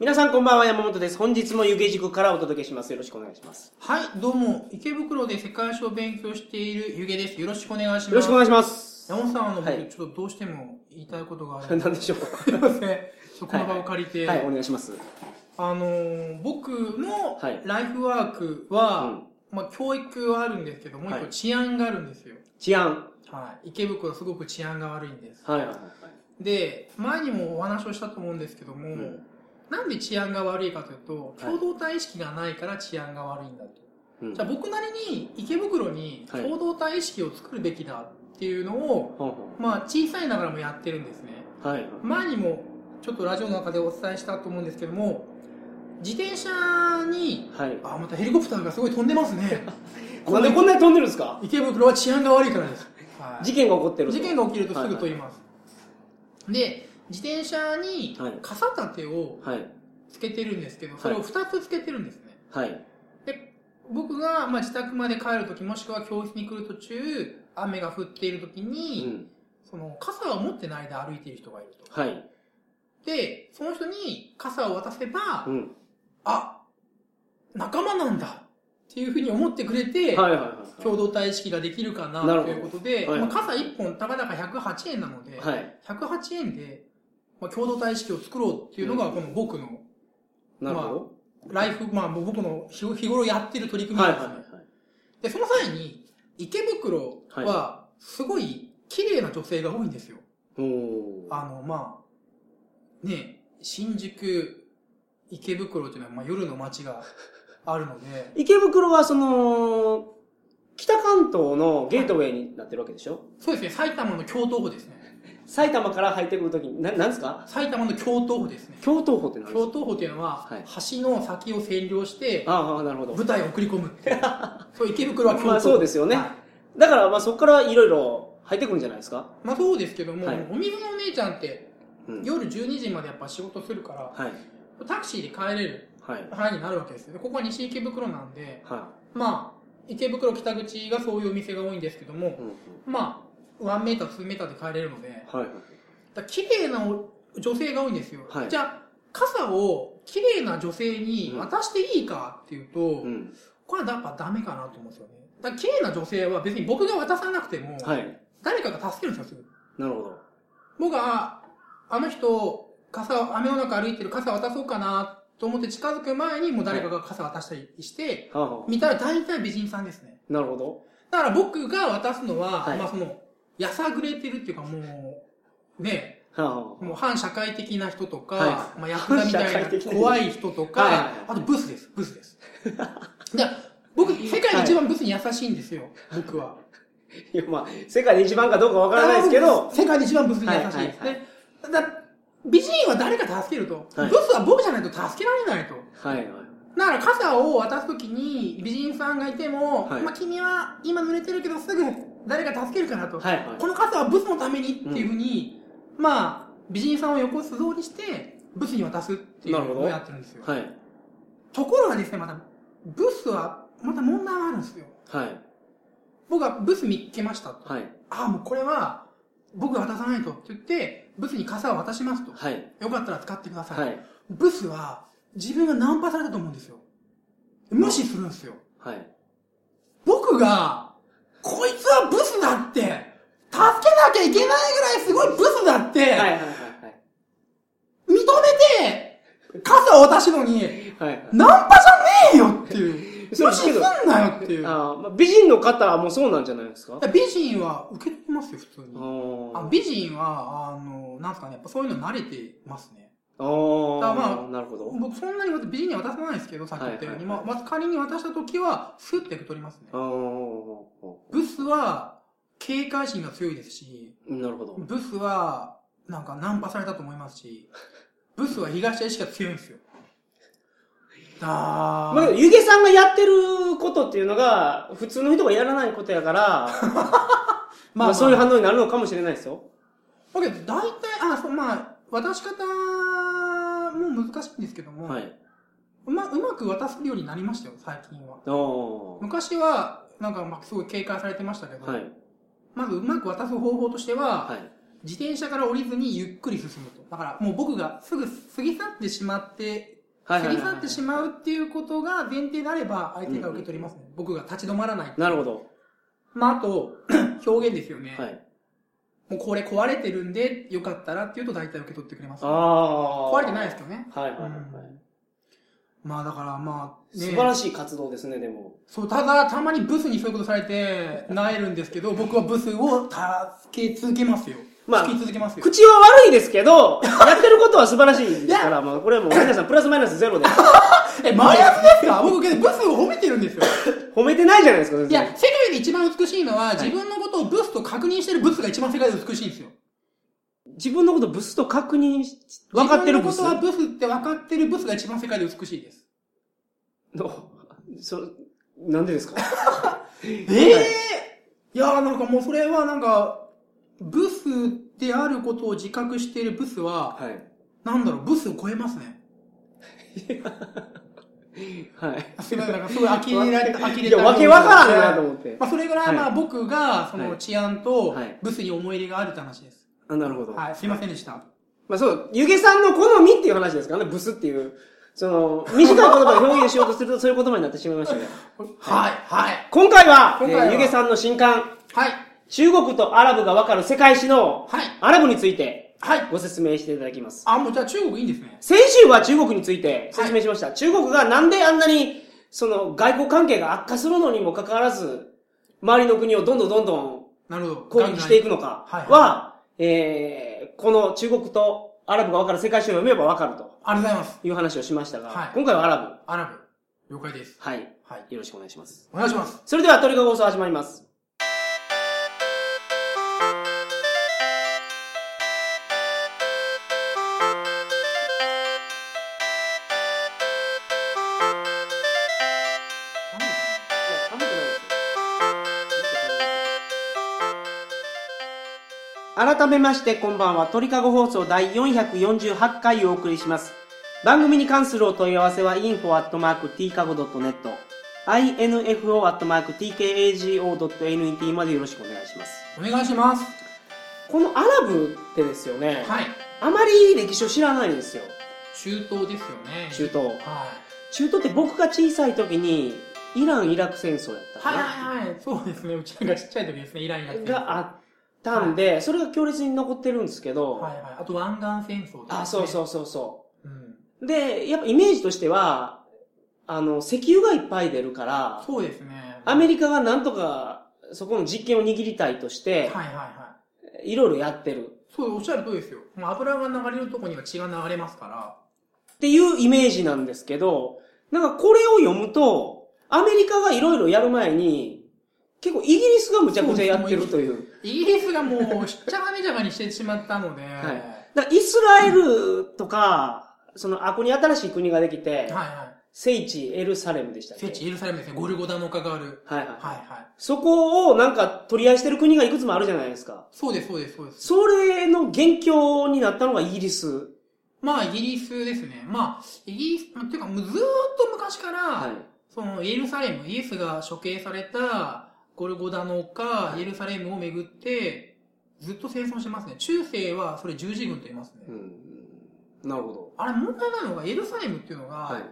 皆さんこんばんは、山本です。本日も湯気塾からお届けします。よろしくお願いします。はい、どうも、池袋で世界史を勉強しているゆげです。よろしくお願いします。よろしくお願いします。山本さん、あの、はい僕、ちょっとどうしても言いたいことがある。何でしょう すいません。この場を借りて、はい、お願いします。あのー僕のはいライフワークうは、ん。まあ、教育はあるんですけど、もう一はい個治安があるんですよ。治安。はい。池袋すごく治安が悪いんです。はいはいはい。で、前にもお話をしたと思うんですけども、うんなんで治安が悪いかというと、はい共同体意識がないから治安が悪いんだと。うんじゃあ僕なりに池袋にはい共同体意識を作るべきだっていうのを、ほうほまあ小さいながらもやってるんですね。うはいはい。前にもちょっとラジオの中でお伝えしたと思うんですけども、自転車に、はい。あ、またヘリコプターがすごい飛んでますね。なんでこんなに飛んでるんですか？池袋は治安が悪いからです。はい事件が起こってると事件が起きるとすぐ飛びます。で、自転車にはい傘立てをはい。つけてるんですけど、それを2つつけてるんですね。はい。で、僕が、まあ、自宅まで帰るとき、もしくは教室に来る途中、雨が降っているときうに、ん。その、傘を持ってないで歩いている人がいると。はい。で、その人に傘を渡せば、うん。あ、仲間なんだっていうふうに思ってくれて。共同体意識ができるかなということで、はいまあ、傘1本たかだか108円なので、はい。108円で、まあ、共同体意識を作ろうっていうのが、この僕のなるほライフ、まあ、僕の日日頃やってる取りど。組みなんですね。はいはいはい。で、その際に、池袋は、すごい綺麗な女性が多いんですよ。おー。あの、まあ、ね、新宿、池袋っていうのは、まあ、夜の街が あるので、池袋はその、北関東のゲートウェイになってるわけでしょ？そうですね、埼玉の京都府ですね。埼玉から入ってくるときに、な、なんですか？埼玉の京都府ですね。京都府って何です京か都府っていうのははい、橋の先を占領して、ああ、なるほど。舞台を送り込むっていう。そう、池袋は京都府。まあそうですよねはいだから、まあそこからいろいろ入ってくるんじゃないですか？まあそうですけども、はいお水のお姉ちゃんって、うん。夜12時までやっぱ仕事するから、はい。タクシーで帰れるはい。範囲になるわけですよね。ここは西池袋なんで、はまあ、池袋北口がそういうお店が多いんですけどもい。、うん。まあ、ワンメーター、ツーメーターで帰れるので、はい。だ綺麗な女性が多いんですよ。はいじゃあ、傘を綺麗な女性に渡していいかっていうと、うん。これはやっぱダメかなと思うんですよね。だ綺麗な女性は別に僕が渡さなくても、はい。誰かが助けるんですよ、すぐ。なるほど。僕が、あの人、傘を、雨の中歩いてる傘渡そうかなと思って近づく前にもう誰かが傘渡したりして、はあ、は見たら大体美人さんですね。あ、なるほど。だから僕が渡すのは、はいまあその、やさぐれてるっていうかもう、ね、もう反社会的な人とか、はい。まあヤクザみたいなな怖い人とか、はいはいはいあとブスです、ブスです。で僕、世界で一番ブスに優しいんですよ、僕は。いや、まあ、世界で一番かどうかわからないですけど、世界で一番ブスに優しい。ですはいね。はい。だ美人は誰か助けると、はい。ブスは僕じゃないと助けられないと。はいはい。だから傘を渡すときに美人さんがいても、はい。まあ君は今濡れてるけどすぐ誰か助けるからと。はいはい。この傘はブスのためにっていうふうに、まあ、美人さんを横素通りして、ブスに渡すっていうのをやってるんですよ。はい。ところがですね、また、ブスは、また問題があるんですよ。はい。僕はブス見っけましたと。はい。ああ、もうこれは、僕が渡さないとって言って、ブスに傘を渡しますと。はい。よかったら使ってください。はい。ブスは、自分がナンパされたと思うんですよ。無視するんですよ。はい。僕が、こいつはブスだって、助けなきゃいけないぐらいすごいブスだって、はいはいはい認めて、傘を渡しのに、はい。はい。ナンパじゃねえよっていう。そう無視すんなよっていう。あーまあ、美人の方もそうなんじゃないですか？美人は受け取りますよ、普通に。ああ美人は、あの、なんすかね、やっぱそういうの慣れてますね。あだからまー、なるほど。僕そんなに美人には渡さないですけど、さっき言ったように。はいはいまあ、まず仮に渡した時は、スッて受け取りますねあ。あ、ブスは、警戒心が強いですし、なるほど。ブスは、なんかナンパされたと思いますし、ブスは被害者意識が強いんですよ。あまあ、ゆげさんがやってることっていうのが、普通の人がやらないことやから、まあ、そういう反応になるのかもしれないですよ。だけど、大体、あ、そう、まあ、渡し方も難しいんですけども、はい。うま、うまく渡せるようになりましたよ、最近は。昔は、なんか、まあ、すごい警戒されてましたけど、はい。まずうまく渡す方法としては、はい。自転車から降りずにゆっくり進むと。だからもう僕がすぐ過ぎ去ってしまって、過ぎ去ってしまうっていうことが前提であれば相手が受け取りますね。僕が立ち止まらない。なるほど。まああと、表現ですよね。はい。もうこれ壊れてるんでよかったらっていうと大体受け取ってくれます。ああ。壊れてないですけどね。はいはいはい。まあだからまあ、素晴らしい活動ですね、でも。そう、ただ、たまにブスにそういうことされて、なえるんですけど、僕はブスを助け続けますよ。まあ好き続けますよ。口は悪いですけど、やってることは素晴らしいですから、まあこれはもう皆さんプラスマイナスゼロで。え、マイナスですか？僕、けどブスを褒めてるんですよ。褒めてないじゃないですか、全いや、然。世界で一番美しいのは、自分のことをブスと確認してるブスが一番世界で美しいんですよ。自分のことブスと確認し、分かってるブス？自分のことはブスって分かってるブスが一番世界で美しいです。の、そ、なんでですか？ええいやーなんかもうそれはなんか、ブスであることを自覚しているブスは、はい。なんだろう、ブスを超えますね。はい。すみません、なんかすごい呆れられた、呆れた。いや、わけわからんなと思って。まあ、それぐらい、はいまあ、僕が、その、はい治安とはい、ブスに思い入れがあるって話です。あ、なるほど。はい、すいませんでした。まあそう、ゆげさんの好みっていう話ですからね、ブスっていう。その、短い言葉で表現しようとするとそういう言葉になってしまいましたけど。はい、はい。今回は、ゆげさんの新刊、はい、中国とアラブがわかる世界史のはい、アラブについてはい。ご説明していただきます。あ、もうじゃあ中国いいんですね。先週は中国について説明しました。中国がなんであんなに、その外交関係が悪化するのにもかかわらず、周りの国をどんどんどんどんなるほど。攻撃していくのかはいは、えー、この中国とアラブがわかる世界史を読めばわかるとありがとうございます。いう話をしましたが、はい今回はアラブ。アラブ。了解です。はい。はい。よろしくお願いします。お願いします。それではトリガー放送始まります。改めましてこんばんは鳥かご放送第448回をお送りします番組に関するお問い合わせは info.tkago.net info.tkago.net までよろしくお願いしますお願いします。このアラブってですよね、はい。あまり歴史を知らないんですよ中東ですよね。中東は中東って僕が小さい時にイラン・イラク戦争やったい。かな、はいはいはい。そうですね。うちらがちっちゃい時ですね。イランイラク戦争があったんで、それが強烈に残ってるんですけど、はいはい。あと湾岸戦争とか、ね。あ、そうそうそうそう。うん。で、やっぱイメージとしては、あの、石油がいっぱい出るから、そうですね。アメリカがなんとかそこの実権を握りたいとして、はいはいはい。いろいろやってる。そう、おっしゃる通りですよ。油が流れるとこには血が流れますから。っていうイメージなんですけど、なんかこれを読むと、アメリカがいろいろやる前に、結構イギリスがむちゃくちゃやってるという。イギリスがもう、しっちゃがめちゃがにしてしまったので、はいだイスラエルとか、その、あこに新しい国ができて、はいは聖地エルサレムでしたっい。け？聖地エルサレムですね。ゴルゴダの丘がある。はいはい。はいはい。そこをなんか取り合いしてる国がいくつもあるじゃないですか。そうです、そうです、そうです。それの元凶になったのがイギリス。まあ、イギリスですね。まあ、イギリス、まあっていうか、ずーっと昔から、はい。その、エルサレム、イエスが処刑されたゴルゴダの丘、エルサレムをめぐって、ずっと戦争してますね。中世はそれ十字軍と言いますね。うん。なるほど。あれ問題なのが、エルサレムっていうのが、はい。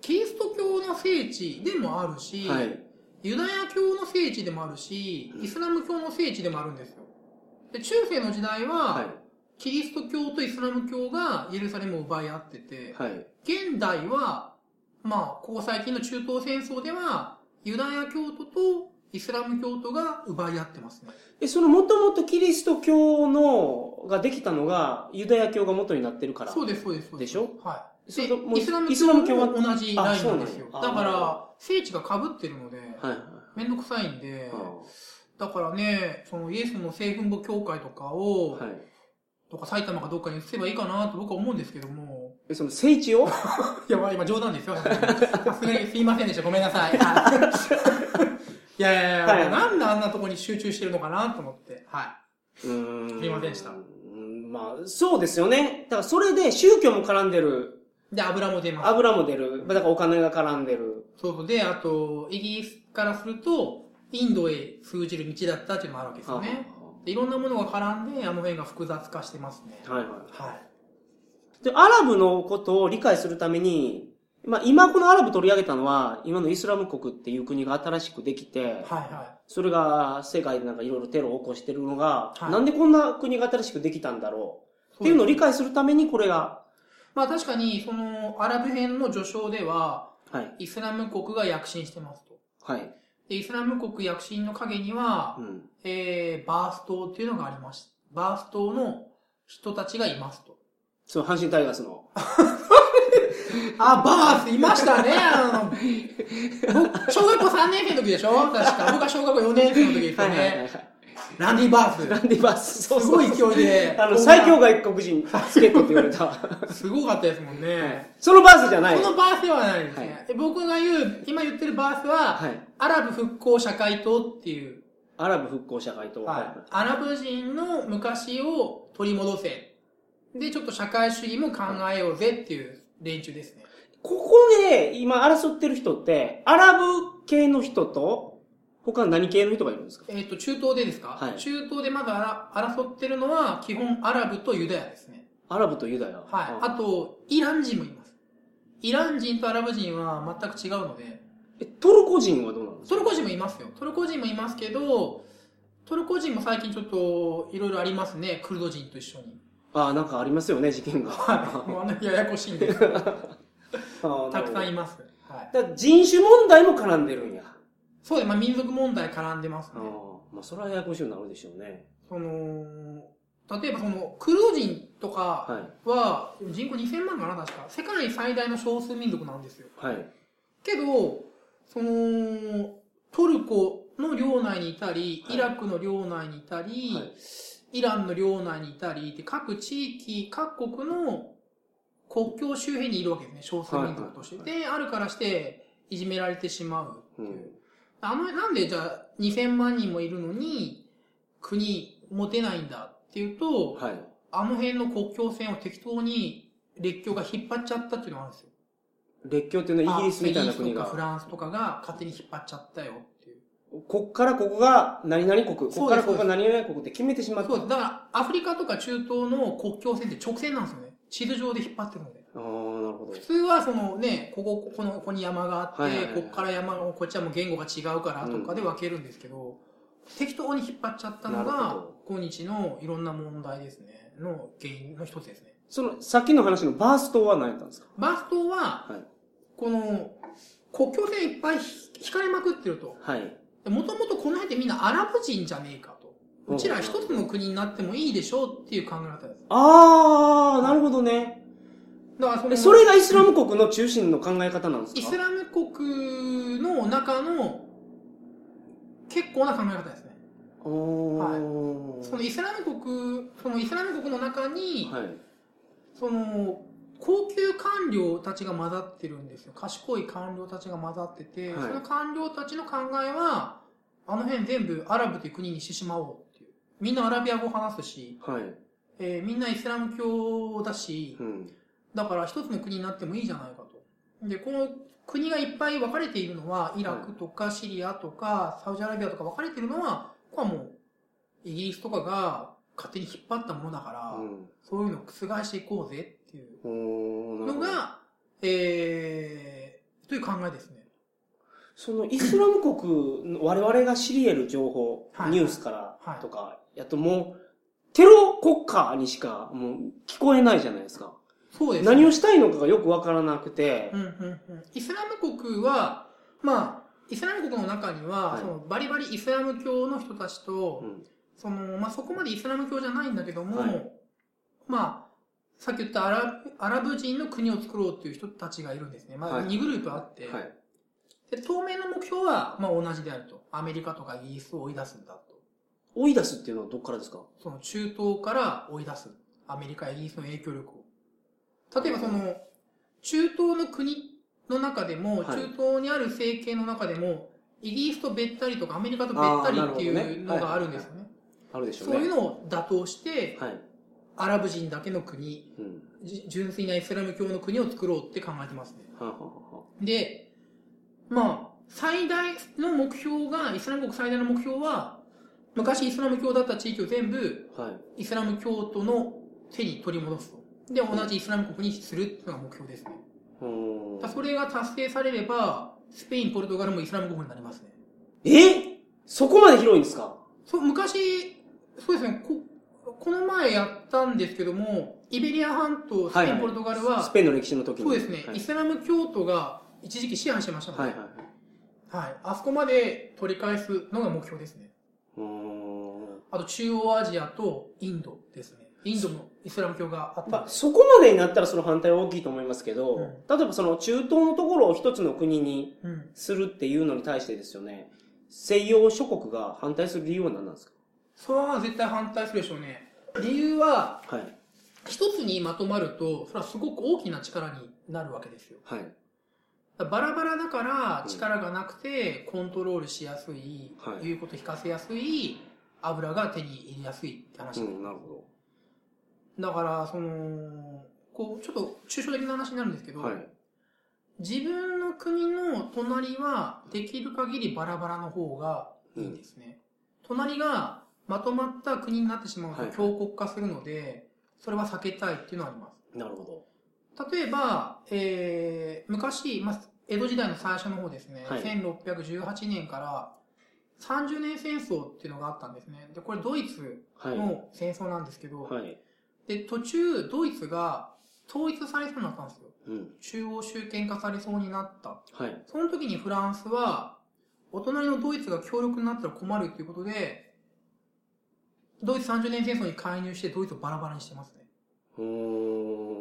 キリスト教の聖地でもあるし、はい。ユダヤ教の聖地でもあるし、イスラム教の聖地でもあるんですよ。で、中世の時代は、はい。キリスト教とイスラム教がエルサレムを奪い合ってて、はい。現代は、まあ、ここ最近の中東戦争では、ユダヤ教徒とイスラム教徒が奪い合ってますね。え、そのもともとキリスト教の、ができたのが、ユダヤ教が元になってるから。そうです、そうです、でしょ？はい。イスラム教はも同じラインなんですよ。だから、聖地が被ってるので。めんどくさいんで、はだからね、そのイエスの聖墳墓教会とかを、い。はい。とか埼玉かどっかに移せばいいかなと僕は思うんですけども、え、その聖地を？いや、まあ今冗談ですよ。すいませんでした。ごめんなさい。はいいやいやいや、はいなんであんなとこに集中してるのかなと思って。はうーんすいませんでしたうんまあ、そうですよね。だからそれで宗教も絡んでる、い。で、油も出ます。油も出る、だからお金が絡んでる。そうそう。で、あと、イギリスからすると、インドへ通じる道だったっていうのもあるわけですよね。でいろんなものが絡んで、あの辺が複雑化してますね。はいはい。はい。で、アラブのことを理解するために、まあ今このアラブ取り上げたのは、今のイスラム国っていう国が新しくできて、はいはそれが世界でなんかいろいろテロを起こしてるのが、はいなんでこんな国が新しくできたんだろう？っていうのを理解するためにこれが、まあ確かに、その、アラブ編の序章では、はい。イスラム国が躍進してますと。はい。で、イスラム国躍進の陰にはう、ん。えー、バース島っていうのがありました。バース島の人たちがいますと。そう、阪神タイガースの。あ、バースいましたね、あの、僕小学校3年生の時でしょ？確か。僕は小学校4年生の時ですよね。ランディ・バース。ランディバース。そうすごそうい勢いで。あの、最強外国人助っ人って言われた。すごかったですもんね。そのバースじゃない。そのバースではないですね。はいで僕が言う、今言ってるバースは、はい。アラブ復興社会党っていう、アラブ復興社会党。はいアラブ人の昔を取り戻せ。で、ちょっと社会主義も考えようぜっていう連中ですね。ここで今争ってる人って、アラブ系の人と、他何系の人がいるんですか？えっ、と、中東でですか、はい中東でまだ争ってるのは、基本アラブとユダヤですね。アラブとユダヤ？はい。ああと、イラン人もいます。イラン人とアラブ人は全く違うので、え、トルコ人はどうなんですか？トルコ人もいますよ。トルコ人もいますけど、トルコ人も最近ちょっといろいろありますね。クルド人と一緒に。ああ、なんかありますよね、事件が。はい。ややこしいんです。たくさんいまます。はい。だ人種問題も絡んでるんや。そうで、まあ民族問題絡んでますね。まあ、それはややこしくなるでしょうね。その、例えばその、クルド人とかは人口2000万かな、確か。世界最大の少数民族なんですよ。はい。けど、その、トルコの領内にいたり、はいイラクの領内にいたり、はいイランの領内にいたりって、各地域、各国の国境周辺にいるわけですね、少数民族として。はいで、あるからして、いじめられてしまう。うん。あの、なんでじゃあ、2000万人もいるのに、国持てないんだっていうと、はい。あの辺の国境線を適当に列強が引っ張っちゃったっていうのがあるんですよ。列強っていうのはイギリスみたいな国イギリスとかフが、ランスとかが勝手に引っ張っちゃったよ。こっからここが何々国、こっからここが何々国って決めてしまった。そう。だから、アフリカとか中東の国境線って直線なんですよね。地図上で引っ張ってるので。ああ、なるほど普。通はそのね、ここ、この、ここに山があって、ここから山が、こっちはもう言語が違うからとかで分けるんですけど、適当に引っ張っちゃったのがほ、今日のいろんな問題ですね、の原因の一つですね。その、さっきの話のバース島は何やったんですか？バース島は、はい。この、国境線いっぱい引かれまくってると。はい。もともとこの辺ってみんなアラブ人じゃねえかと。うちら一つの国になってもいいでしょうっていう考え方です。ああ、なるほどね。だからそのえそれがイスラム国の中心の考え方なんですか？イスラム国の中の結構な考え方ですね。おはいーそのイスラム国、そのイスラム国の中に、はい。その高級官僚たちが混ざってるんですよ。賢い官僚たちが混ざってて、はいその官僚たちの考えは、あの辺全部アラブという国にしてしまおうっていう。みんなアラビア語を話すし、はい。えーみんなイスラム教だし、うん。だから一つの国になってもいいじゃないかと。で、この国がいっぱい分かれているのは、イラクとかシリアとか、サウジアラビアとか分かれているのは、ここはもう、イギリスとかが勝手に引っ張ったものだから、うん。そういうのを覆していこうぜっていうのが、えー、という考えですね。そのイスラム国の我々が知り得る情報、はい。ニュースからはい。とか、やともう、テロ国家にしかもう聞こえないじゃないですか。そうです、何をしたいのかがよくわからなくて。う、んうんうん。イスラム国は、まあ、イスラム国の中には、はい。そのバリバリイスラム教の人たちと、うん。その、まあ、そこまでイスラム教じゃないんだけども、はい。まあ、さっき言ったアラブアラブ人の国を作ろうっていう人たちがいるんですね。まあ、はい2グループあって、はい。で当面の目標は、まあ、同じであると。アメリカとかイギリスを追い出すんだと。追い出すっていうのはどっからですか？その中東から追い出す。アメリカ、イギリスの影響力を。例えばその、中東の国の中でも、はい中東にある政権の中でも、イギリスとべったりとかアメリカとべったりっていうのがあるんですよね。あるでしょうね。そういうのを打倒して、はい。アラブ人だけの国、うん。じ純粋なイスラム教の国を作ろうって考えてますね。で、まあ、最大の目標が、イスラム国最大の目標は、昔イスラム教だった地域を全部はい。イスラム教徒の手に取り戻すと。で、同じイスラム国にするっていうのが目標ですね。だそれが達成されれば、スペイン、ポルトガルもイスラム国になりますね。え？そこまで広いんですか？そう、昔、そうですね、こ、この前やったんですけども、イベリア半島、スペイン、はいはいポルトガルは、スペインの歴史の時に。そうですね、はいイスラム教徒が一時期支配してましたので、はいはいはい。はい。あそこまで取り返すのが目標ですね。うーん。あと中央アジアとインドですね。インドもイスラム教があったまあ。そこまでになったらその反対は大きいと思いますけど、うん例えばその中東のところを一つの国にうん。するっていうのに対してですよね、西洋諸国が反対する理由は何なんですか？それは絶対反対するでしょうね。理由は、はい。一つにまとまると、それはすごく大きな力になるわけですよ。はい。バラバラだから力がなくてコントロールしやすい、はい言うこと聞かせやすい油が手に入れやすいって話、うん、なるほだからそのこうちょっと抽象的な話になるんですけど、ど。はい。自分の国の隣はできる限りバラバラの方がいいんですね、隣がまとまった国になってしまうはいと強国化するので、それは避けたいっていうのはありますなるほ例えば、えー、昔、まあ、江戸時代の最初の方ですね、はい1618年から30年戦争っていうのがあったんですね。で、これドイツど。はい。の戦争なんですけど、はい。で、途中ドイツが統一されそうになったんですよ。うん。中央集権化されそうになった。はい。その時にフランスは、お隣のドイツが強力になったら困るっていうことで、ドイツ30年戦争に介入してドイツをバラバラにしてますね。うー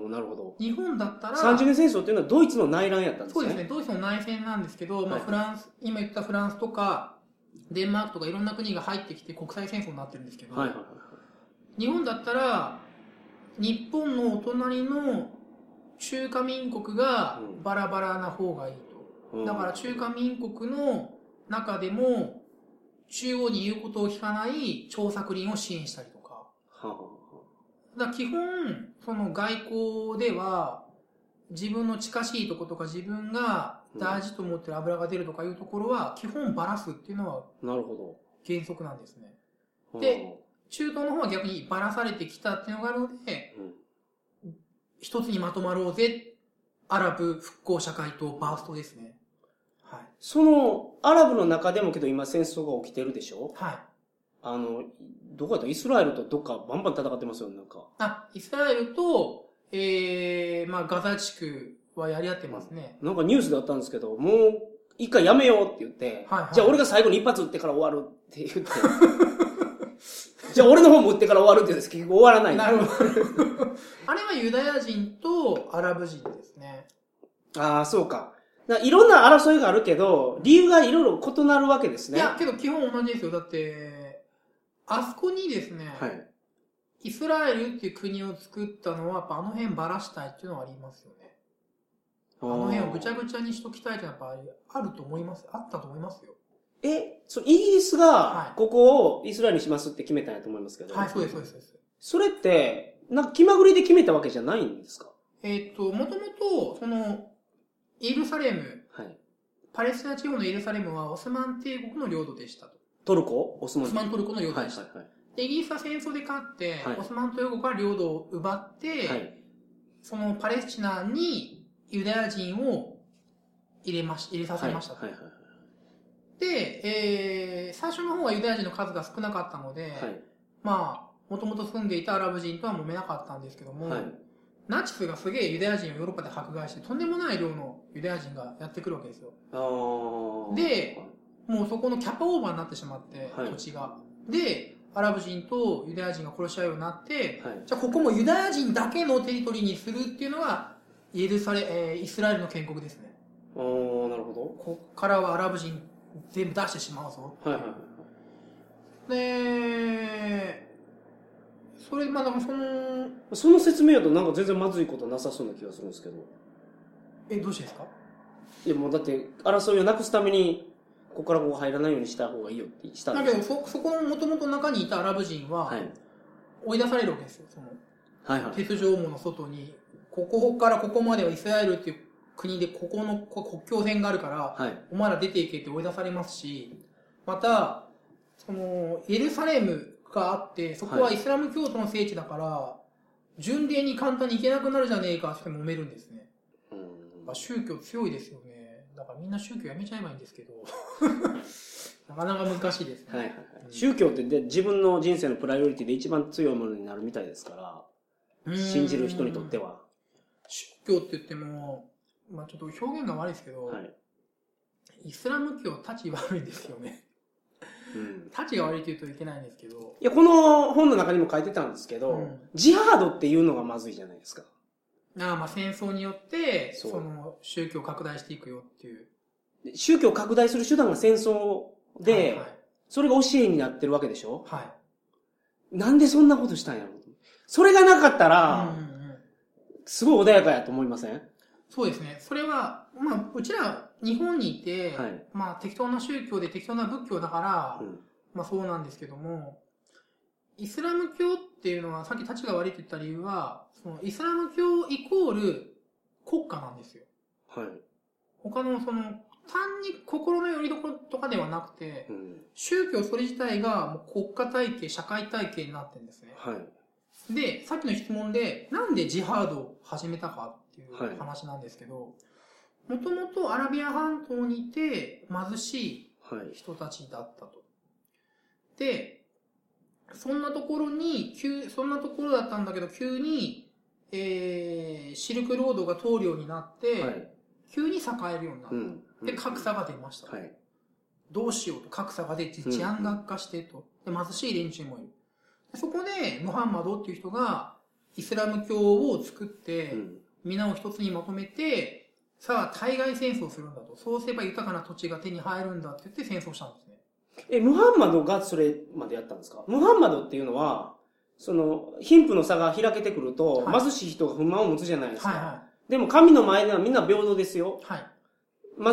ん、なるほど。日本だったら、30年戦争っていうのはドイツの内乱やったんですね。そうですね、ドイツの内戦なんですけど、まあ、はいフランス、今言ったフランスとか、デンマークとかいろんな国が入ってきて国際戦争になってるんですけど、はいはいはい。日本だったら、日本のお隣の中華民国がうんバラバラな方がいいと。うんだから中華民国の中でも、中央に言うことを聞かない張作霖を支援したりとか。はあはだ基本、その外交では、自分の近しいとことか自分が大事と思ってる油が出るとかいうところは、基本バラすっていうのはあなるほ原則なんですね。ど。で中東の方は逆にバラされてきたっていうのがあるので、うん、一つにまとまろうぜ、アラブ復興社会とバーストですね。はい。その、アラブの中でもけど今戦争が起きてるでしょ？はい。あの、どこやった？イスラエルとどっかバンバン戦ってますよね、なんか。あ、イスラエルと、えー、まあガザ地区はやり合ってますね。なんかニュースであったんですけど、もう一回やめようって言って、はいはいじゃあ俺が最後に一発撃ってから終わるって言って、じゃあ俺の方も撃ってから終わるって言うんですけど、結局終わらない。なるほど。あれはユダヤ人とアラブ人ですね。ああ、そうか。いろんな争いがあるけど、理由がいろいろ異なるわけですね。いや、けど基本同じですよ。だって、あそこにですね、はい。イスラエルっていう国を作ったのは、やっぱあの辺ばらしたいっていうのはありますよね。あの辺をぐちゃぐちゃにしときたいっていうのはやっぱあると思います。あったと思いますよ。え、そう、イギリスはいがここをイスラエルにしますって決めたんやと思いますけど。はい、そうです、そうです。そうですそれって、なんか気まぐれで決めたわけじゃないんですか？えーっと、もともと、その、エルサレム、はい。パレスチナ地方のエルサレムはオスマン帝国の領土でしたと。トルコ？オスマンオスマントルコの領土はいでした。はいはい。でイギリスは戦争で勝って、はいオスマントルコから領土を奪って、はい。そのパレスチナにユダヤ人を入れまし、入れさせましたと。はいはいはいで、えー、最初の方はユダヤ人の数が少なかったので、はい。まあ、もともと住んでいたアラブ人とは揉めなかったんですけども、はい。ナチスがすげえユダヤ人をヨーロッパで迫害して、とんでもない量のユダヤ人がやってくるわけですよ。で、もうそこのキャパオーバーになってしまって、はい土地が。で、アラブ人とユダヤ人が殺し合うようになって、はい。じゃあここもユダヤ人だけのテリトリーにするっていうのが、エルサレ、えーイスラエルの建国ですね。あーなるほこっからはアラブ人全部出してしまうぞ。はいはい。で、それ、まあだからその、その説明だとなんか全然まずいことなさそうな気がするんですけど。え、どうしてですか？いやもうだって、争いをなくすために、ここからここ入らないようにした方がいいよってしたんだですけど、そ、そこの元々中にいたアラブ人はは、い。追い出されるわけですよ。その、はいはい。鉄条網の外に、ここからここまではイスラエルっていう国で、ここのこ国境線があるから、はい。お前ら出ていけって追い出されますし、また、その、エルサレムがあって、そこはイスラム教徒の聖地だから、巡礼に簡単に行けなくなるじゃねえかって揉めるんですね。うんまあ、宗教強いですよね。だからみんな宗教やめちゃえばいいんですけど。なかなか難しいですね。はいはいはい。宗教ってで自分の人生のプライオリティで一番強いものになるみたいですから、信じる人にとっては。は。宗教って言っても、まあちょっと表現が悪いですけど、はい。イスラム教は立ち悪いんですよね。うん。立ちが悪いって言うといけないんですけど、いや、この本の中にも書いてたんですけど、うん。ジハードっていうのがまずいじゃないですか。ああまあ戦争によって、その宗教を拡大していくよっていう。で宗教を拡大する手段が戦争で、はいはい、それが教えになってるわけでしょ？はい。なんでそんなことしたんやろそれがなかったら、うんうんうん。すごい穏やかやと思いません？そうですね。それは、まあ、うちら日本にいて、はいまあ適当な宗教で適当な仏教だから、うんまあそうなんですけども、イスラム教っていうのは、さっき立ちが悪いって言った理由は、そのイスラム教イコール国家なんですよ。はい。他のその、単に心の拠り所とかではなくて、うん宗教それ自体がもう国家体系、社会体系になってるんですね。はい。で、さっきの質問で、なんでジハードを始めたかっていうはい話なんですけど、もともとアラビア半島にいて貧しいはい。人たちだったと。で、そんなところに、急、そんなところだったんだけど、急に、えー、シルクロードが通るようになって、はい。急に栄えるようになった。うん。で、格差が出ました。はい。どうしようと、格差が出て治安が悪化してと。で、貧しい連中もいる。でそこで、ムハンマドっていう人が、イスラム教を作って、うん皆を一つにまとめて、さあ、対外戦争をするんだと。そうすれば豊かな土地が手に入るんだって言って戦争したんですね。え、ムハンマドがそれまでやったんですか？ムハンマドっていうのは、その、貧富の差が開けてくると、はい貧しい人が不満を持つじゃないですか。はいはでも神の前ではみんな平等ですよ。い。はい。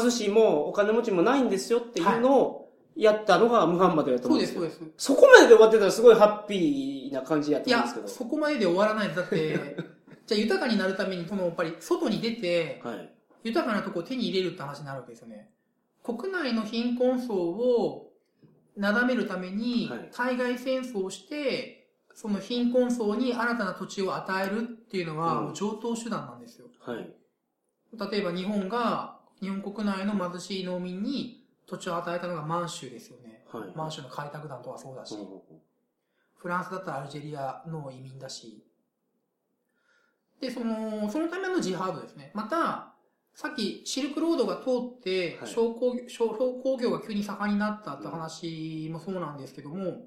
貧しいもお金持ちもないんですよっていうのをやったのがムハンマドやとそうで、思うんですすよ。そうです。そこまでで終わってたらすごいハッピーな感じやっいやたんですけ、ど。そこまでで終わらないです。だって、じゃあ豊かになるために、その、やっぱり、外に出て、はい。豊かなとこを手に入れるって話になるわけですよね。国内の貧困層をなだめるためにはい、対外戦争をして、その貧困層に新たな土地を与えるっていうのは、上等手段なんですよ。はい。例えば日本が、日本国内の貧しい農民に土地を与えたのが満州ですよね。はい。満州の開拓団とかそうだし、うんフランスだったらアルジェリアの移民だし。で、その、そのためのジハードですね。また、さっきシルクロードが通ってはい商工、商工業が急に盛んになったって話もそうなんですけども、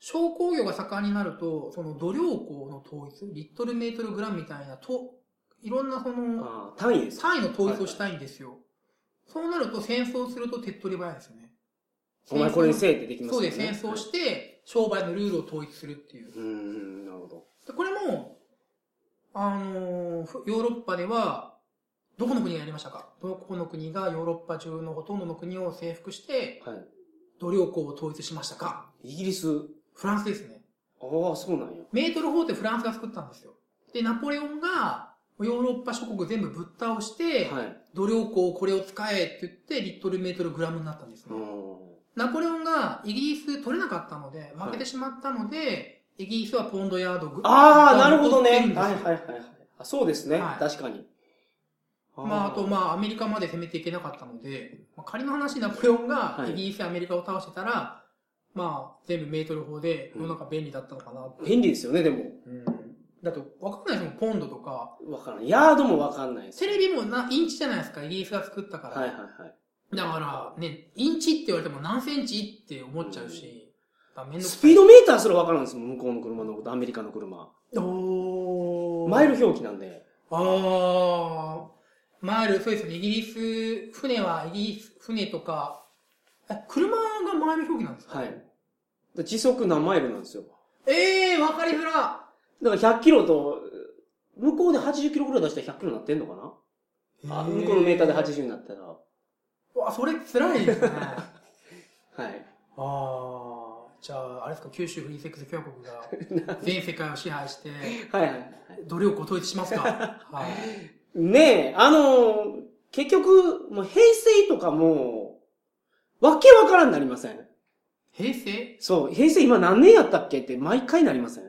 商工業が盛んになると、その度量衡の統一、リットルメートルグラムみたいな、と、いろんなその、単位ですか単位の統一をしたいんですよ。そうなると戦争すると手っ取り早いですよね。お前これにせえってできますそうよね。です、戦争して、商売のルールを統一するっていう。うーん、なるほど。でこれも、あのヨーロッパでは、どこの国がやりましたか？どこの国がヨーロッパ中のほとんどの国を征服して、はい。度量衡を統一しましたか？イギリス。フランスですね。ああ、そうなんや。メートル法ってフランスが作ったんですよ。で、ナポレオンが、ヨーロッパ諸国全部ぶっ倒して、はい。度量衡これを使えって言って、リットルメートルグラムになったんですね。うんナポレオンがイギリス取れなかったので、負けてしまったので、イギリスはポンドヤードグああ、なるほどね。はいはいはいはい。あそうですね。はい確かに。まあ、あと、まあ、アメリカまで攻めていけなかったので、まあ、仮の話、ナポレオンがはいイギリスやアメリカを倒してたら、まあ、全部メートル法で世の中便利だったのかな。便利ですよね、でも。うん。だと、わかんないですもん、ポンドとか。わからん。ヤードもわかんないです。テレビもな、インチじゃないですか、イギリスが作ったから。はいはいはい。だから、ね、インチって言われても何センチって思っちゃうし、だからめんスピードメーターすらわからんですもん、向こうの車のこと、アメリカの車。おーマイル表記なんで。ああ、マイル、そうですね。イギリス、船はイギリス、船とか、え、車がマイル表記なんですか？はい。で時速何マイルなんですよ。ええー、わかりづら。だから100キロと、向こうで80キロぐらい出したら100キロになってんのかな？あ、向こうのメーターで80になったら。わ、それ辛いですね。あい。あ、じゃあ、あれですか、九州フリーセックス共和国が 全世界を支配して、はいはい。努力を統一しますか？はい。ねえ、あの、結局、もう平成とかも、わけわからんなりません。平成？そう、平成今何年やったっけ？って毎回なりません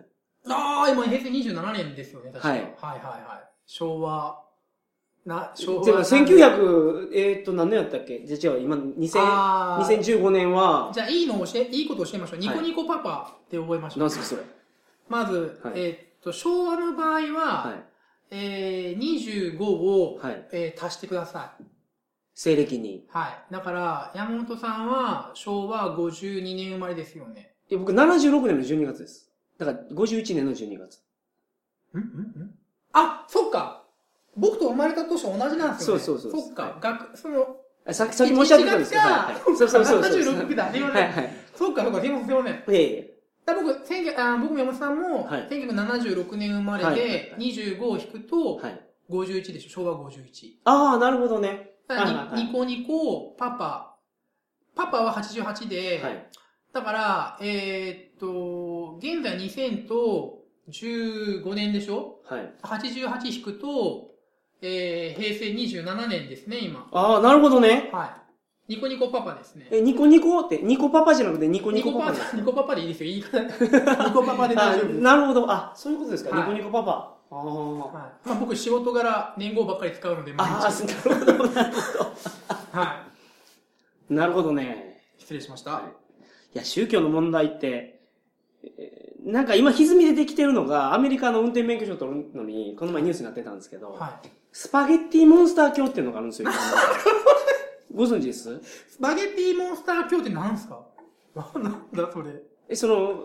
ああ、今平成27年ですよね、確かはいはいはいはい。昭和、な、昭和。1900、えーっと、何年やったっけ？じゃあ違う、今、2000、あー2015年は、じゃあ、いいのを教え、いいことを教えましょう。ニはいコニコパパって覚えましょう。何すかそれ。まず、はいえーっと、昭和の場合は、はい。えー、25を、はい。えー足してください。西暦に。はい。だから、山本さんは昭和52年生まれですよね。いや僕76年の12月です。だから51年の12月。ん？ん？ん？あ、そっか僕と生まれた年同じなんですよね。そうそうそうそっか、はい学、その、あさっき、さっき申し上げたんですけど。1はいはいそうそうそうそう。76だ。すいません。はいはい。そっか、そっか、すいません、すいません。いえいえ。だ僕、19あ僕も山本さんも、はい1976年生まれはいで、25を引くと、はい。51でしょ、昭和51。ああ、なるほどね。ニコニコ、パパ。パパは88で、はい。だから、えーっと、現在2000と15年でしょ？はい。?88 引くと、えー、平成27年ですね、今。ああ、なるほどね。はい。ニコニコパパですね。え、ニコニコって、ニコパパじゃなくてニコニニコパコパパパ、ニコパパでいいですよ、言い方。ニコパパで大丈夫です。あなるほど。あ、そういうことですか。はいニコニコパパ。ああ。はい。まあ僕仕事柄年号ばっかり使うので、毎ああ、日。なるほど、なるほはど。なるほどね。い。失礼しました。はいいや、宗教の問題って、えーなんか今歪み出てきてるのが、アメリカの運転免許証取るのに、この前ニュースになってたんですけど、はい。スパゲッティモンスター教っていうのがあるんですよ。ご存知です？スパゲッティモンスター教って何すか？なんだそれ。え、その、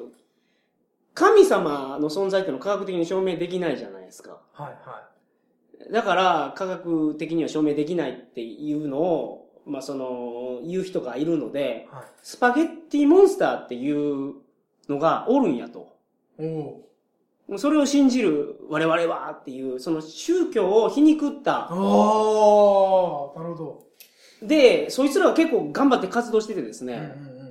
神様の存在っていうのを科学的に証明できないじゃないですか。はいはだから、科学的には証明できないっていうのを、まあその、言う人がいるので、い。はい。スパゲッティモンスターっていうのがおるんやと。おお。それを信じる我々はっていう、その宗教を皮肉った。ああ、なるほど。で、そいつらは結構頑張って活動しててですね、うんうんうんうん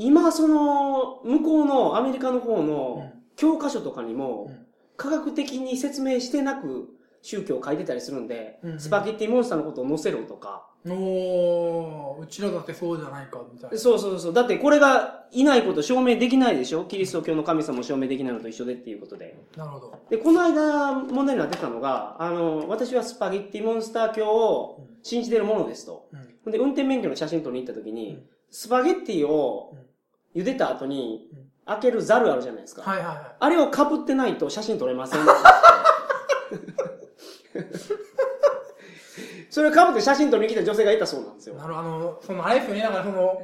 今その、向こうのアメリカの方うん。の教科書とかにもうん、科学的に説明してなく宗教を書いてたりするんで、うんうんスパゲッティモンスターのことを載せろとか、うん。おー、うちらだってそうじゃないか、みたいな。そうそうそう。だってこれがいないこと証明できないでしょ？キリスト教の神様を証明できないのと一緒でっていうことで。なるほど。で、この間問題になってたのが、あの、私はスパゲッティモンスター教を信じてるものですと。うん。で、運転免許の写真撮りに行った時に、うんスパゲッティを茹でた後にうん、開けるザルあるじゃないですか。はいはいはあれを被ってないと写真撮れません。それを被って写真撮りに来た女性がいたそうなんですい。よ。なるほど、あの、その、あれですよね、だからその、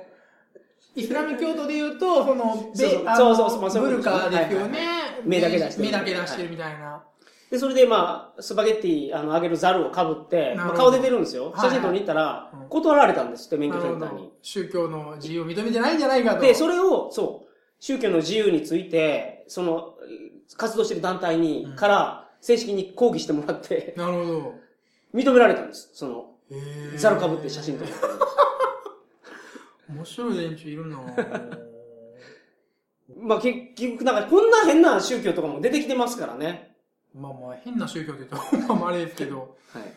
イスラム教徒で言うと、その、そうそうそうそうブルカですよね。目だけ出してる目だけ出してるみたいな。で、それでまあ、スパゲッティ、あの、揚げるザルを被って、まあ、顔出てるんですよ。はい写真撮りに行ったらうん、断られたんですって、免許センターに。。宗教の自由を認めてないんじゃないかと。で、それを、そう、宗教の自由について、その、活動してる団体に、うんから、正式に抗議してもらって、なるほど。認められたんです。その、ザル被って写真撮って。面白い連中いるなぁ まあ結局、なんかこんな変な宗教とかも出てきてますからね。まあまあ、変な宗教って言うと、まあまああれですけど。はい。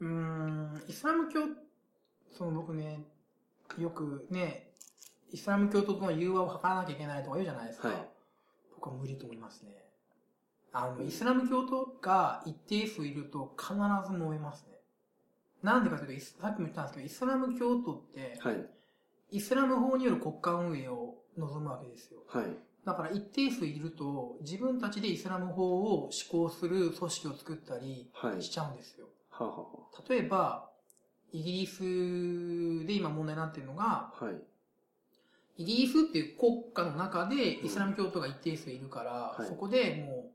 うーん、イスラム教、その僕ね、よくね、イスラム教徒との融和を図らなきゃいけないとか言うじゃないですか。はい僕は無理と思いますね。あの、イスラム教徒が一定数いると必ず揉めますね。なんでかというとさっきも言ったんですけど、イスラム教徒って、はい。イスラム法による国家運営を望むわけですよ。はい。だから一定数いると、自分たちでイスラム法を施行する組織を作ったりはい。しちゃうんですよ。はあは例えば、イギリスで今問題になってるのが、あはい。イギリスっていう国家の中でイスラム教徒が一定数いるから、はいそこでもう、こ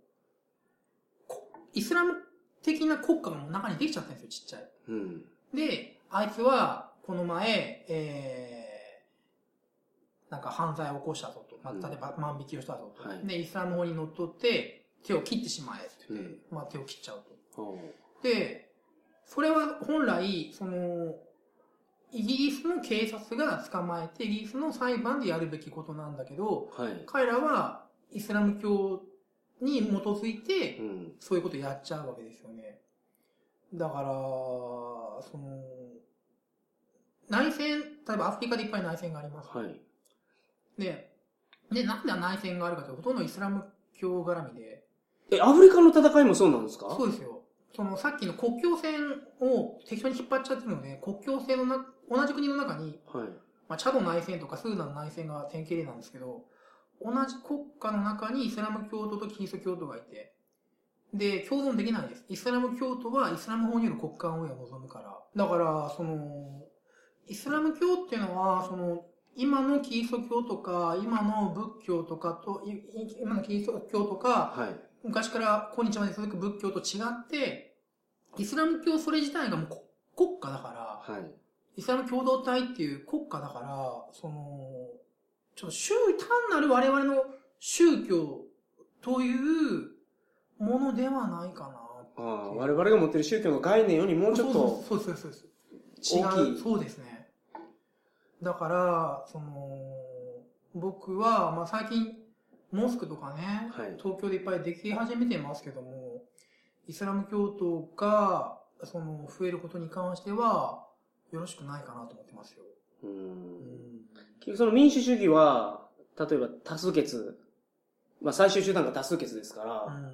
イスラム的な国家がもう中にできちゃったんですよ、ちっちゃい。うん。で、あいつは、この前、えー、なんか犯罪を起こしたぞと。まあ、うん例えば万引きをしたぞと。はいで、イスラム法にのっとって、手を切ってしまえって言って、まあ手を切っちゃうと。はで、それは本来、その、イギリスの警察が捕まえて、イギリスの裁判でやるべきことなんだけど、あはい。彼らはイスラム教に基づいてう、ん。そういうことやっちゃうわけですよね。だから、その、内戦、例えばアフリカでいっぱい内戦があります。はい。で、で、なんで内戦があるかというと、ほとんどイスラム教絡みで、え、アフリカの戦いもそうなんですか？そうですよ。そのさっきの国境線を適当に引っ張っちゃってるので、国境線のな、同じ国の中に、はい。まあ、チャド内戦とかスーダンの内戦が典型例なんですけど、同じ国家の中にイスラム教徒とキリスト教徒がいて、で、共存できないです。イスラム教徒はイスラム法による国家運営を望むから。だから、その、イスラム教っていうのは、その、今のキリスト教とか、今の仏教とかと、今のキリスト教とか、はい。昔から今日まで続く仏教と違って、イスラム教それ自体がもうこ国家だから、はい。イスラム共同体っていう国家だから、その、ちょっと宗、単なる我々の宗教というものではないかな。ああ、我々が持ってる宗教の概念よりもうちょっとそうそうそうそうそう。そうですね。だから、その、僕は、まあ最近、モスクとかね、はい東京でいっぱいでき始めてますけども、イスラム教徒が、その、増えることに関しては、よろしくないかなと思ってますよ。う。うん局その民主主義は、例えば多数決、まあ最終手段が多数決ですから、うん。っ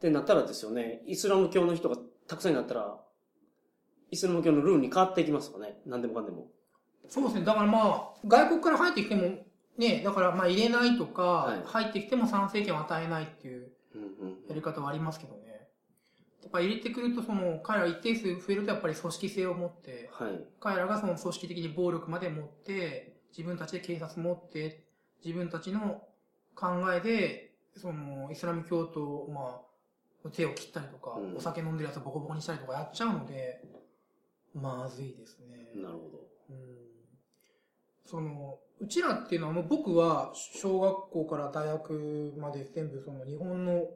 てなったらですよね、イスラム教の人がたくさんになったら、イスラム教のルールに変わっていきますかね。何でもかんでも。そうですね。だからまあ、外国から入ってきても、ね、だからまあ入れないとか、はい入ってきても参政権を与えないっていう。やり方はありますけどね。やっぱ入れてくると、その、彼ら一定数増えるとやっぱり組織性を持って、はい。彼らがその組織的に暴力まで持って、自分たちで警察持って、自分たちの考えで、その、イスラム教徒、まあ、手を切ったりとか、うんお酒飲んでるやつをボコボコにしたりとかやっちゃうので、まずいですね。なるほど。うんその、うちらっていうのはもう僕は小学校から大学まで全部その日本の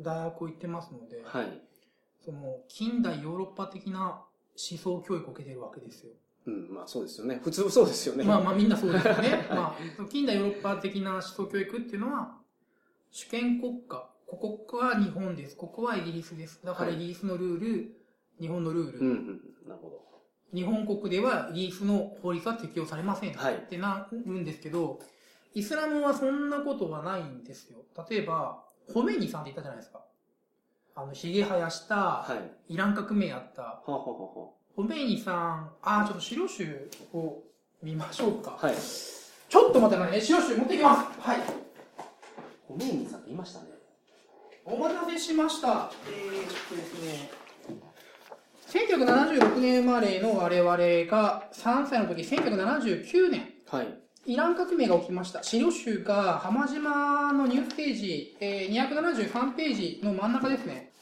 大学を行ってますので、はい。その近代ヨーロッパ的な思想教育を受けてるわけですよ。うん、まあそうですよね。普通そうですよね。まあまあみんなそうですよね。まあ、近代ヨーロッパ的な思想教育っていうのは、主権国家。ここは日本です。ここはイギリスです。だからはいイギリスのルール、日本のルール。うん、うん。なるほど。日本国ではイギリスの法律は適用されませんはいってなるんですけど、イスラムはそんなことはないんですよ。例えば、ホメイニさんって言ったじゃないですか。あの、髭生やした、はい。イラン革命やった、はあ、はあはホメイニさん、あー、ちょっと資料集を見ましょうか。あはい。ちょっと待ってくださいね。資料集持ってきます。はい。ホメイニさんって言いましたね。お待たせしました。えー、っとですね、1976年生まれの我々が3歳の時、1979年、はい。イラン革命が起きました。資料集が浜島のニュースページ、えー、273ページの真ん中ですね。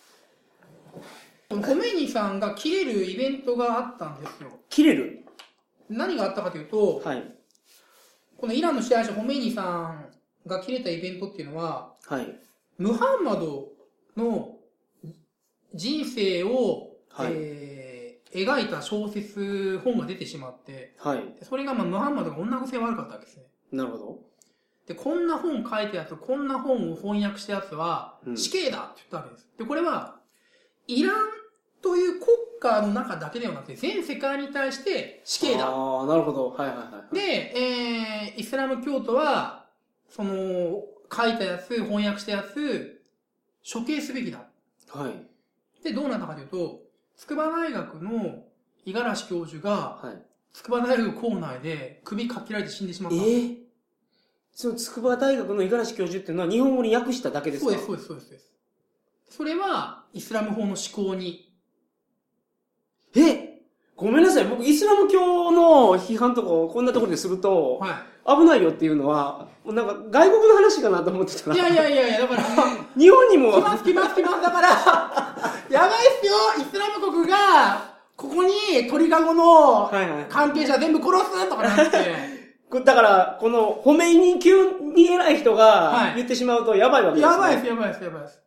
このホメイニさんが切れるイベントがあったんですよ。切れる？何があったかというと、はい。このイランの支配者ホメイニさんが切れたイベントっていうのは、はい。ムハンマドの人生を、はいえー描いた小説本が出てしまって、はい。でそれがまあムハンマドが女癖悪かったわけですね。なるほど。で、こんな本書いたやつ、こんな本を翻訳したやつはう、ん死刑だって言ったわけです。で、これは、イランという国家の中だけではなくて、全世界に対して死刑だ。ああ、なるほど。はいはいはい。で、えー、イスラム教徒は、その、書いたやつ、翻訳したやつ、処刑すべきだ。はい。で、どうなったかというと、筑波大学の五十嵐教授が、はい。筑波大学校内で首かけられて死んでしまった。ええその筑波大学の五十嵐教授っていうのは日本語に訳しただけですか？そうです、そうです、そうですそうです。それは、イスラム法の思考に、え？ごめんなさい。僕、イスラム教の批判とかをこんなところですると、は危ないよっていうのは、なんか外国の話かなと思ってたい。ら、いやいやいやいや、だから、日本にも、来ます来ます来ます。だから、やばいっすよイスラム国が、ここに鳥かごのはいはい。関係者全部殺すとかなって、こ だから、この、褒めに急に偉い人はいが言ってしまうとやばいわけです、ね。やばいです、やばいです、やばいです。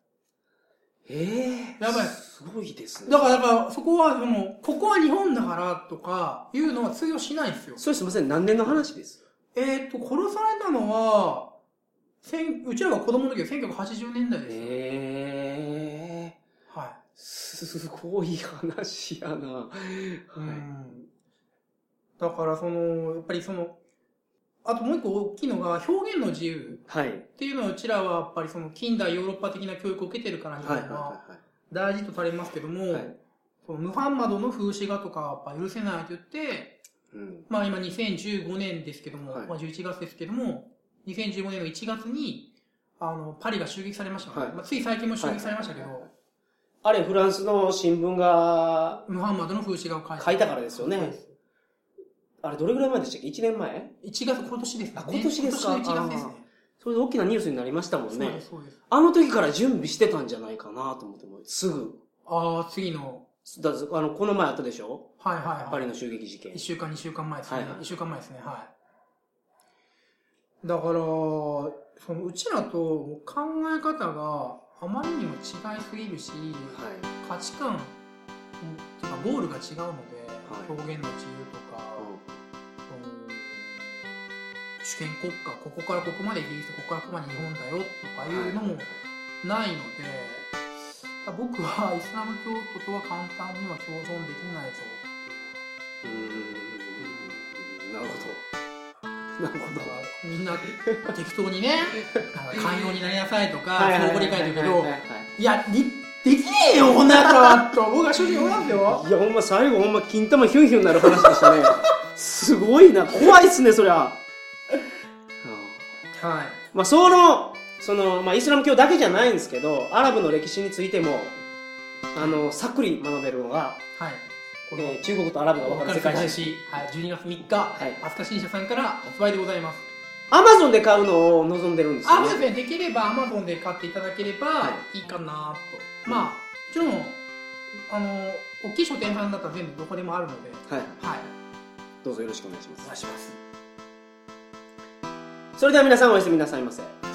ええやばいすごいですね。だから、だから、そこは、その、ここは日本だからとか、いうのは通用しないんですよ。それすいません、何年の話です？えーっと、殺されたのは、千うちらが子供の時は1980年代です。ええはい。すごい話やな。はい。うんだから、その、やっぱりその、あともう一個大きいのが、表現の自由はい。っていうのは、うちらはやっぱりその近代ヨーロッパ的な教育を受けてるから日はい。本はは大事とされますけども、い。はい。そのムハンマドの風刺画とかはやっぱ許せないと言って、うん。まあ今2015年ですけども、はいまあ11月ですけども、2015年の1月に、あの、パリが襲撃されました、はいまあ、つい最近も襲撃されましたけど、あれ、フランスの新聞が、ムハンマドの風刺画を描い書いたからですよねあれ、どれぐらい前でしたっけ ?1 年前？1月、今年ですね。あ今年ですか今年の1月ですね。それで大きなニュースになりましたもんねそうで。す。あの時から準備してたんじゃないかなと思っても、すぐ。ああ、次の、だあの、この前あったでしょ？はいはいはい。パリの襲撃事件1。週間、2週間前ですね。はいはい1週間前ですね、はい。だから、そのうちらと考え方があまりにも違いすぎるし、はい。価値観、うんっていうかゴールが違うので、はい表現の自由とか、主権国家、ここからここまでイギリス、ここからここまで日本だよとかいうのもないので、だから僕はイスラム教徒とは簡単には共存できないぞっていう。うーん。なるほど。なるほど。みんな適当にね、なんか寛容になりなさいとか、はいはい相互理解だけどはいはい、はいいや、りできねえよ、こんなやつはと、僕は正直思いますよ。いや、ほんま最後ほんま金玉ヒュンヒュンなる話でしたね。すごいな。怖いっすね、そりゃ。はい。まあ、その、その、まあ、イスラム教だけじゃないんですけど、アラブの歴史についても、あの、さっくり学べるのが、はい。この、えー中国とアラブが分かる世界史。史。はい。12月3日、い飛鳥新社さんから発売でございます。アマゾンで買うのを望んでるんですよ、あ、ね。そうですね。できれば Amazon で買っていただければはいいかなと。まあ、もちろん、あの、大きい書店さんだったら全部どこでもあるので、はい。はい。どうぞよろしくお願いします。お願いします。それでは皆さんおやすみなさいませ。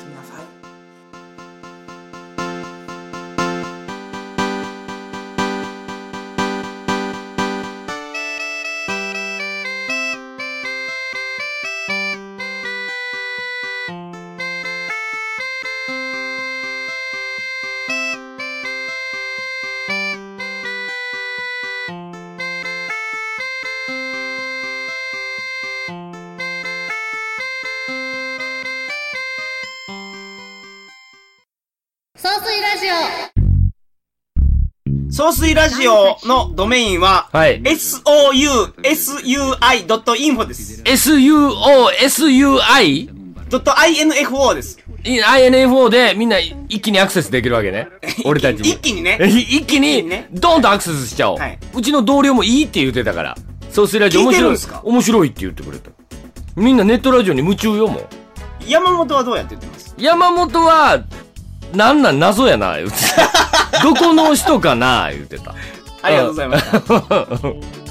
水ラジオのドメインは、はい。sousui.info です。SUOSUI? .info です。INFO でみんな一気にアクセスできるわけね。俺たちも。一気にね。え一気にね、ドンとアクセスしちゃおう。はいうちの同僚もいいって言ってたから。ソースラジオ面白い。面白いって言ってくれた。みんなネットラジオに夢中よ、もう。山本はどうやって言ってます？山本は、なんなん？謎やな、言ってた。どこの人かな、言ってた。ありがとうございました。